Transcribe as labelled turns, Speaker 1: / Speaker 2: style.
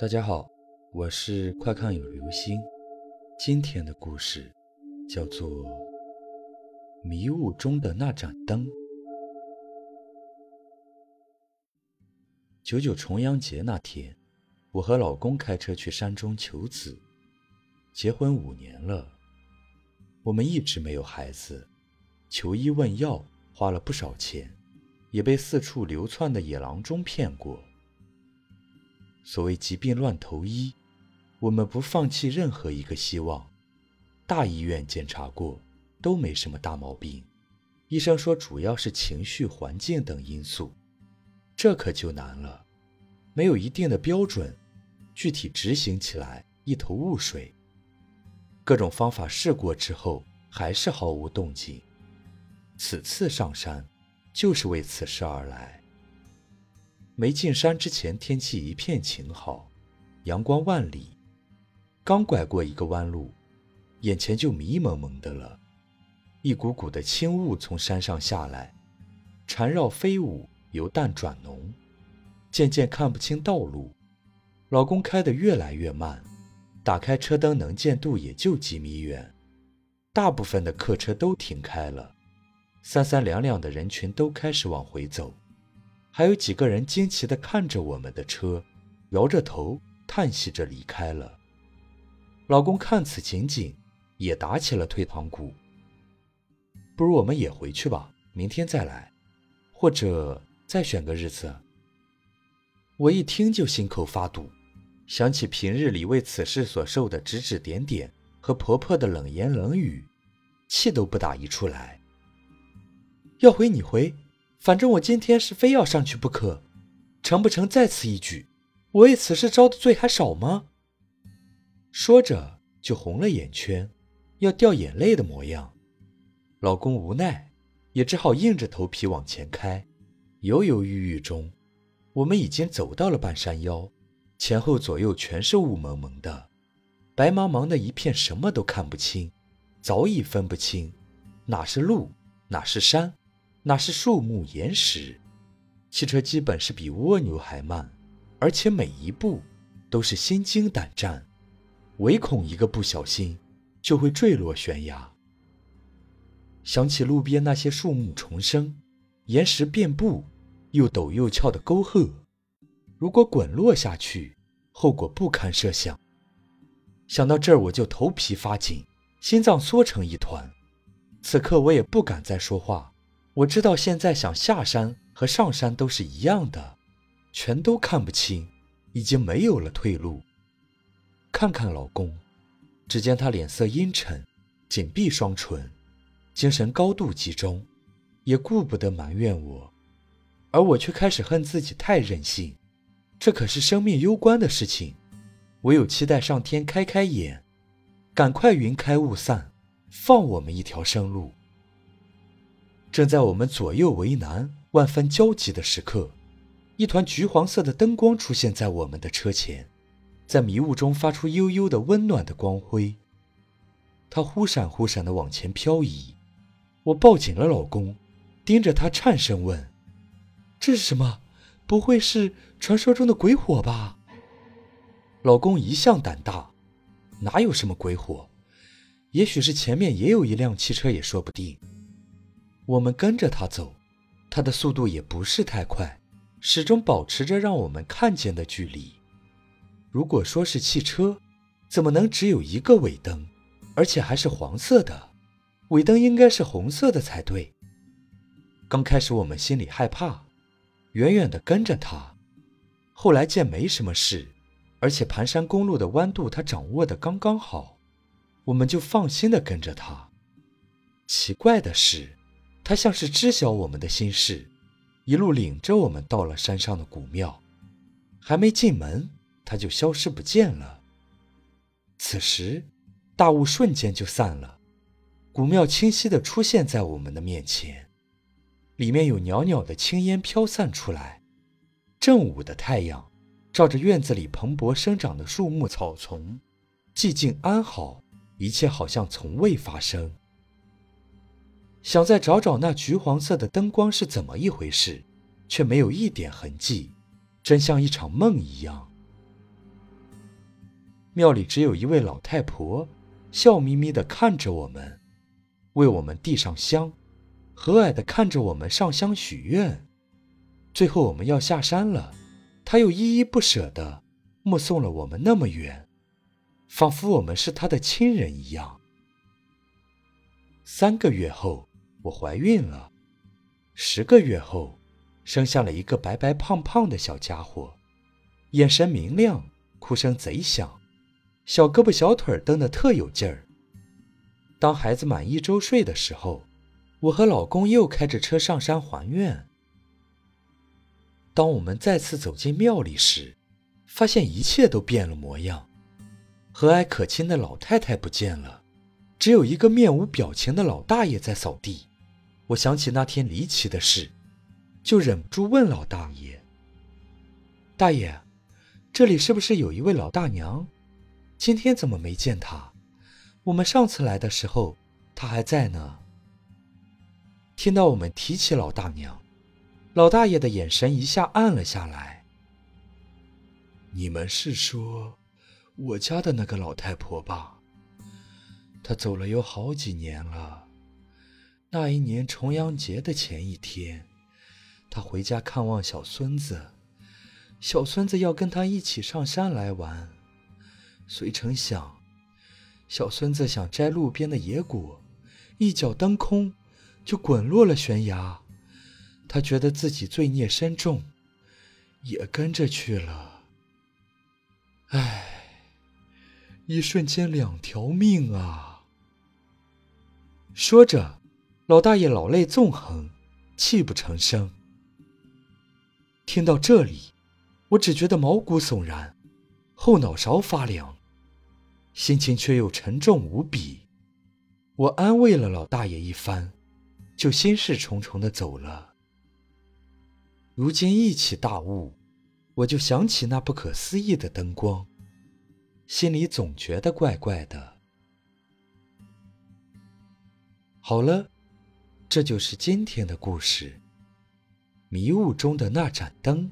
Speaker 1: 大家好，我是快看有流星。今天的故事叫做《迷雾中的那盏灯》。九九重阳节那天，我和老公开车去山中求子。结婚五年了，我们一直没有孩子，求医问药花了不少钱，也被四处流窜的野郎中骗过。所谓疾病乱投医，我们不放弃任何一个希望。大医院检查过，都没什么大毛病。医生说主要是情绪、环境等因素，这可就难了。没有一定的标准，具体执行起来一头雾水。各种方法试过之后，还是毫无动静。此次上山，就是为此事而来。没进山之前，天气一片晴好，阳光万里。刚拐过一个弯路，眼前就迷蒙蒙的了。一股股的轻雾从山上下来，缠绕飞舞，由淡转浓，渐渐看不清道路。老公开得越来越慢，打开车灯，能见度也就几米远。大部分的客车都停开了，三三两两的人群都开始往回走。还有几个人惊奇地看着我们的车，摇着头叹息着离开了。老公看此情景，也打起了退堂鼓。不如我们也回去吧，明天再来，或者再选个日子。我一听就心口发堵，想起平日里为此事所受的指指点点和婆婆的冷言冷语，气都不打一处来。要回你回。反正我今天是非要上去不可，成不成？在此一举，我为此事遭的罪还少吗？说着就红了眼圈，要掉眼泪的模样。老公无奈，也只好硬着头皮往前开。犹犹豫豫中，我们已经走到了半山腰，前后左右全是雾蒙蒙的，白茫茫的一片，什么都看不清，早已分不清哪是路，哪是山。那是树木岩石，汽车基本是比蜗牛还慢，而且每一步都是心惊胆战，唯恐一个不小心就会坠落悬崖。想起路边那些树木重生、岩石遍布、又陡又峭的沟壑，如果滚落下去，后果不堪设想。想到这儿，我就头皮发紧，心脏缩成一团。此刻我也不敢再说话。我知道现在想下山和上山都是一样的，全都看不清，已经没有了退路。看看老公，只见他脸色阴沉，紧闭双唇，精神高度集中，也顾不得埋怨我，而我却开始恨自己太任性。这可是生命攸关的事情，唯有期待上天开开眼，赶快云开雾散，放我们一条生路。正在我们左右为难、万分焦急的时刻，一团橘黄色的灯光出现在我们的车前，在迷雾中发出幽幽的温暖的光辉。它忽闪忽闪地往前漂移，我抱紧了老公，盯着他颤声问：“这是什么？不会是传说中的鬼火吧？”老公一向胆大，哪有什么鬼火？也许是前面也有一辆汽车，也说不定。我们跟着他走，他的速度也不是太快，始终保持着让我们看见的距离。如果说是汽车，怎么能只有一个尾灯，而且还是黄色的？尾灯应该是红色的才对。刚开始我们心里害怕，远远地跟着他，后来见没什么事，而且盘山公路的弯度他掌握的刚刚好，我们就放心地跟着他。奇怪的是。他像是知晓我们的心事，一路领着我们到了山上的古庙，还没进门，他就消失不见了。此时，大雾瞬间就散了，古庙清晰地出现在我们的面前，里面有袅袅的青烟飘散出来，正午的太阳照着院子里蓬勃生长的树木草丛，寂静安好，一切好像从未发生。想再找找那橘黄色的灯光是怎么一回事，却没有一点痕迹，真像一场梦一样。庙里只有一位老太婆，笑眯眯地看着我们，为我们递上香，和蔼地看着我们上香许愿。最后我们要下山了，她又依依不舍地目送了我们那么远，仿佛我们是她的亲人一样。三个月后，我怀孕了；十个月后，生下了一个白白胖胖的小家伙，眼神明亮，哭声贼响。小胳膊小腿蹬得特有劲儿。当孩子满一周岁的时候，我和老公又开着车上山还愿。当我们再次走进庙里时，发现一切都变了模样。和蔼可亲的老太太不见了，只有一个面无表情的老大爷在扫地。我想起那天离奇的事，就忍不住问老大爷：“大爷，这里是不是有一位老大娘？”今天怎么没见她？我们上次来的时候，她还在呢。听到我们提起老大娘，老大爷的眼神一下暗了下来。你们是说我家的那个老太婆吧？他走了有好几年了。那一年重阳节的前一天，他回家看望小孙子，小孙子要跟他一起上山来玩。谁成想，小孙子想摘路边的野果，一脚蹬空，就滚落了悬崖。他觉得自己罪孽深重，也跟着去了。唉，一瞬间两条命啊！说着，老大爷老泪纵横，泣不成声。听到这里，我只觉得毛骨悚然，后脑勺发凉。心情却又沉重无比，我安慰了老大爷一番，就心事重重的走了。如今一起大雾，我就想起那不可思议的灯光，心里总觉得怪怪的。好了，这就是今天的故事——迷雾中的那盏灯。